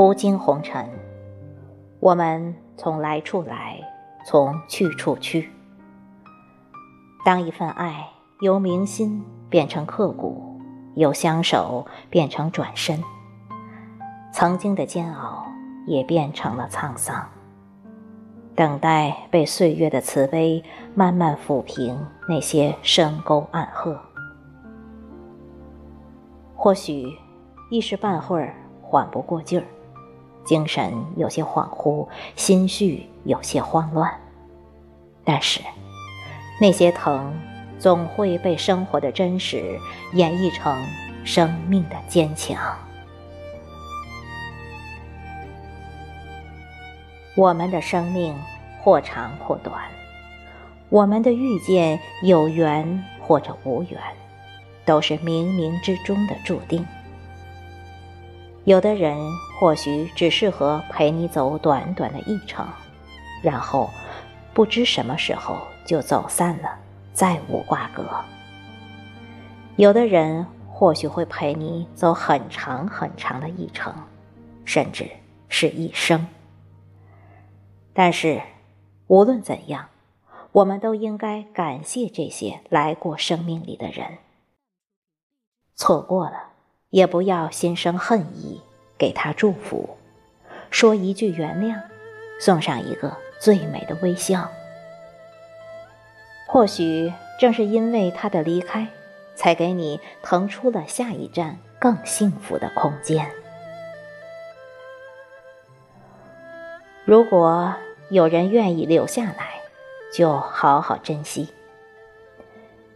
途经红尘，我们从来处来，从去处去。当一份爱由铭心变成刻骨，由相守变成转身，曾经的煎熬也变成了沧桑，等待被岁月的慈悲慢慢抚平那些深沟暗壑。或许一时半会儿缓不过劲儿，精神有些恍惚，心绪有些慌乱。但是那些疼，总会被生活的真实演绎成生命的坚强。我们的生命或长或短，我们的遇见有缘或者无缘。都是冥冥之中的注定。有的人或许只适合陪你走短短的一程，然后不知什么时候就走散了，再无瓜葛。有的人或许会陪你走很长很长的一程，甚至是一生。但是，无论怎样，我们都应该感谢这些来过生命里的人。错过了，也不要心生恨意，给他祝福，说一句原谅，送上一个最美的微笑。或许正是因为他的离开，才给你腾出了下一站更幸福的空间。如果有人愿意留下来，就好好珍惜。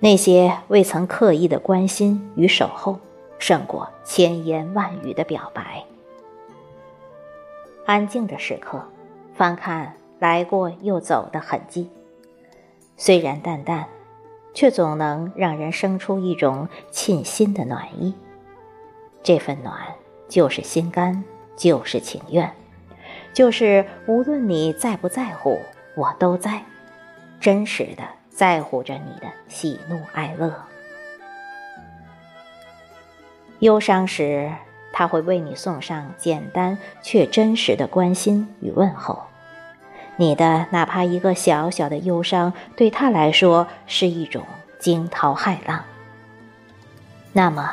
那些未曾刻意的关心与守候，胜过千言万语的表白。安静的时刻，翻看来过又走的痕迹，虽然淡淡，却总能让人生出一种沁心的暖意。这份暖，就是心甘，就是情愿，就是无论你在不在乎，我都在，真实的。在乎着你的喜怒哀乐，忧伤时，他会为你送上简单却真实的关心与问候。你的哪怕一个小小的忧伤，对他来说是一种惊涛骇浪。那么，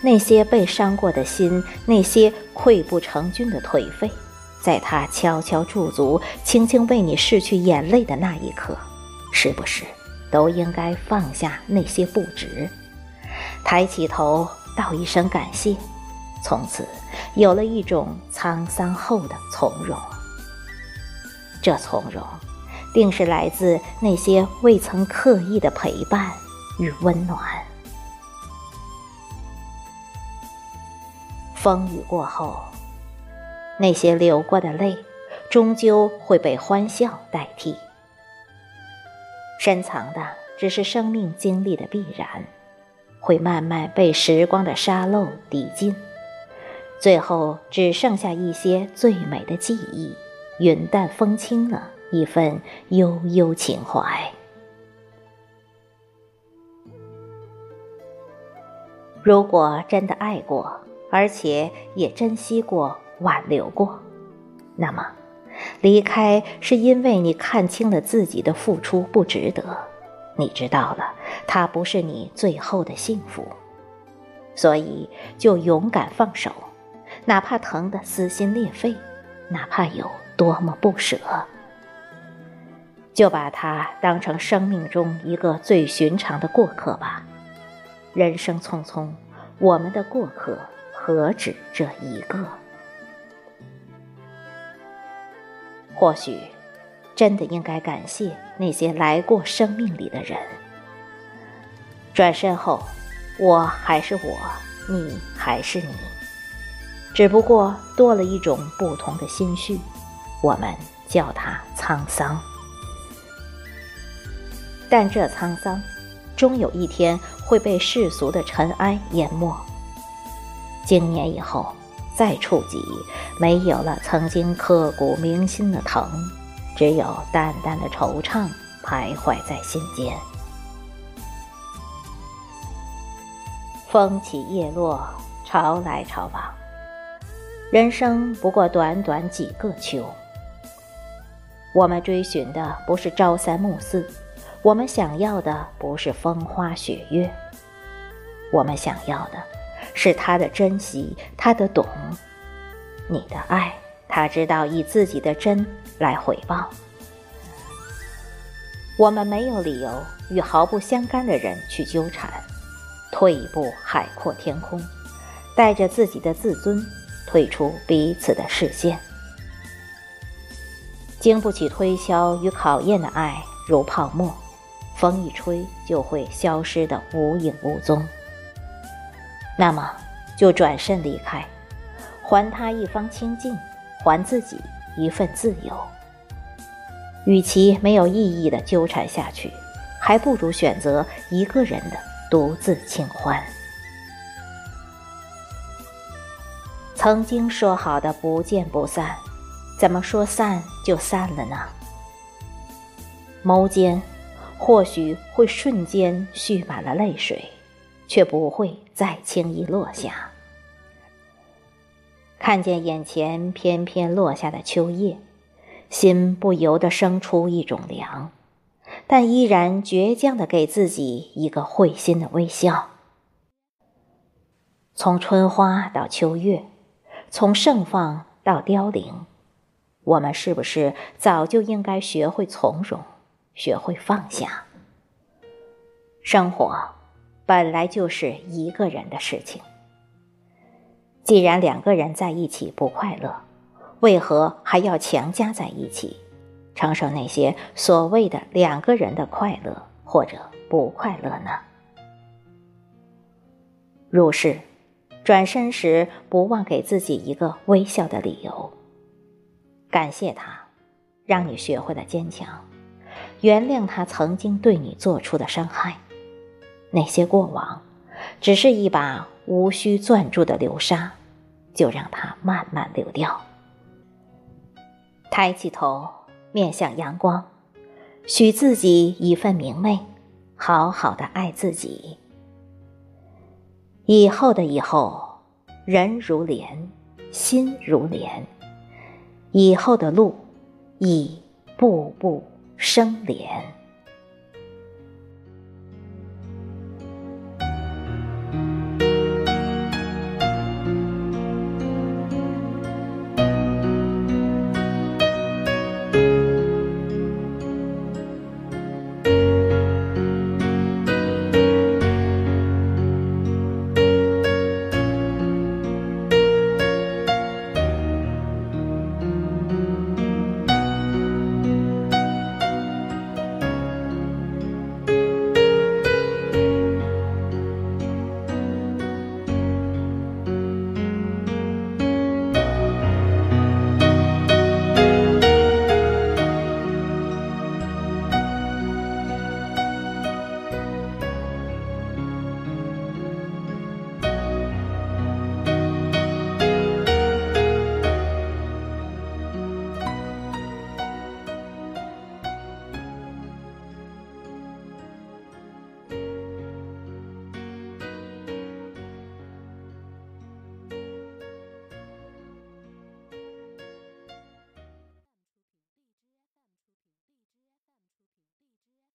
那些被伤过的心，那些溃不成军的颓废，在他悄悄驻足、轻轻为你拭去眼泪的那一刻。是不是都应该放下那些不值，抬起头道一声感谢，从此有了一种沧桑后的从容。这从容，定是来自那些未曾刻意的陪伴与温暖。风雨过后，那些流过的泪，终究会被欢笑代替。深藏的只是生命经历的必然，会慢慢被时光的沙漏抵尽，最后只剩下一些最美的记忆，云淡风轻了一份悠悠情怀。如果真的爱过，而且也珍惜过、挽留过，那么。离开是因为你看清了自己的付出不值得，你知道了他不是你最后的幸福，所以就勇敢放手，哪怕疼得撕心裂肺，哪怕有多么不舍，就把他当成生命中一个最寻常的过客吧。人生匆匆，我们的过客何止这一个？或许，真的应该感谢那些来过生命里的人。转身后，我还是我，你还是你，只不过多了一种不同的心绪，我们叫它沧桑。但这沧桑，终有一天会被世俗的尘埃淹没。经年以后。再触及，没有了曾经刻骨铭心的疼，只有淡淡的惆怅徘徊在心间。风起叶落，潮来潮往，人生不过短短几个秋，我们追寻的不是朝三暮四，我们想要的不是风花雪月，我们想要的是他的珍惜，他的懂，你的爱，他知道以自己的真来回报。我们没有理由与毫不相干的人去纠缠，退一步海阔天空，带着自己的自尊退出彼此的视线。经不起推敲与考验的爱如泡沫，风一吹就会消失的无影无踪。那么就转身离开，还他一方清净，还自己一份自由。与其没有意义的纠缠下去，还不如选择一个人的独自清欢。曾经说好的不见不散，怎么说散就散了呢？眸间或许会瞬间蓄满了泪水，却不会再轻易落下。看见眼前翩翩落下的秋叶。心不由得生出一种凉，但依然倔强的给自己一个会心的微笑。从春花到秋月，从盛放到凋零，我们是不是早就应该学会从容，学会放下？生活本来就是一个人的事情，既然两个人在一起不快乐。为何还要强加在一起，承受那些所谓的两个人的快乐或者不快乐呢？入世，转身时不忘给自己一个微笑的理由。感谢他，让你学会了坚强；原谅他曾经对你做出的伤害。那些过往，只是一把无需攥住的流沙，就让它慢慢流掉。抬起头，面向阳光，许自己一份明媚，好好的爱自己。以后的以后，人如莲，心如莲，以后的路，已步步生莲。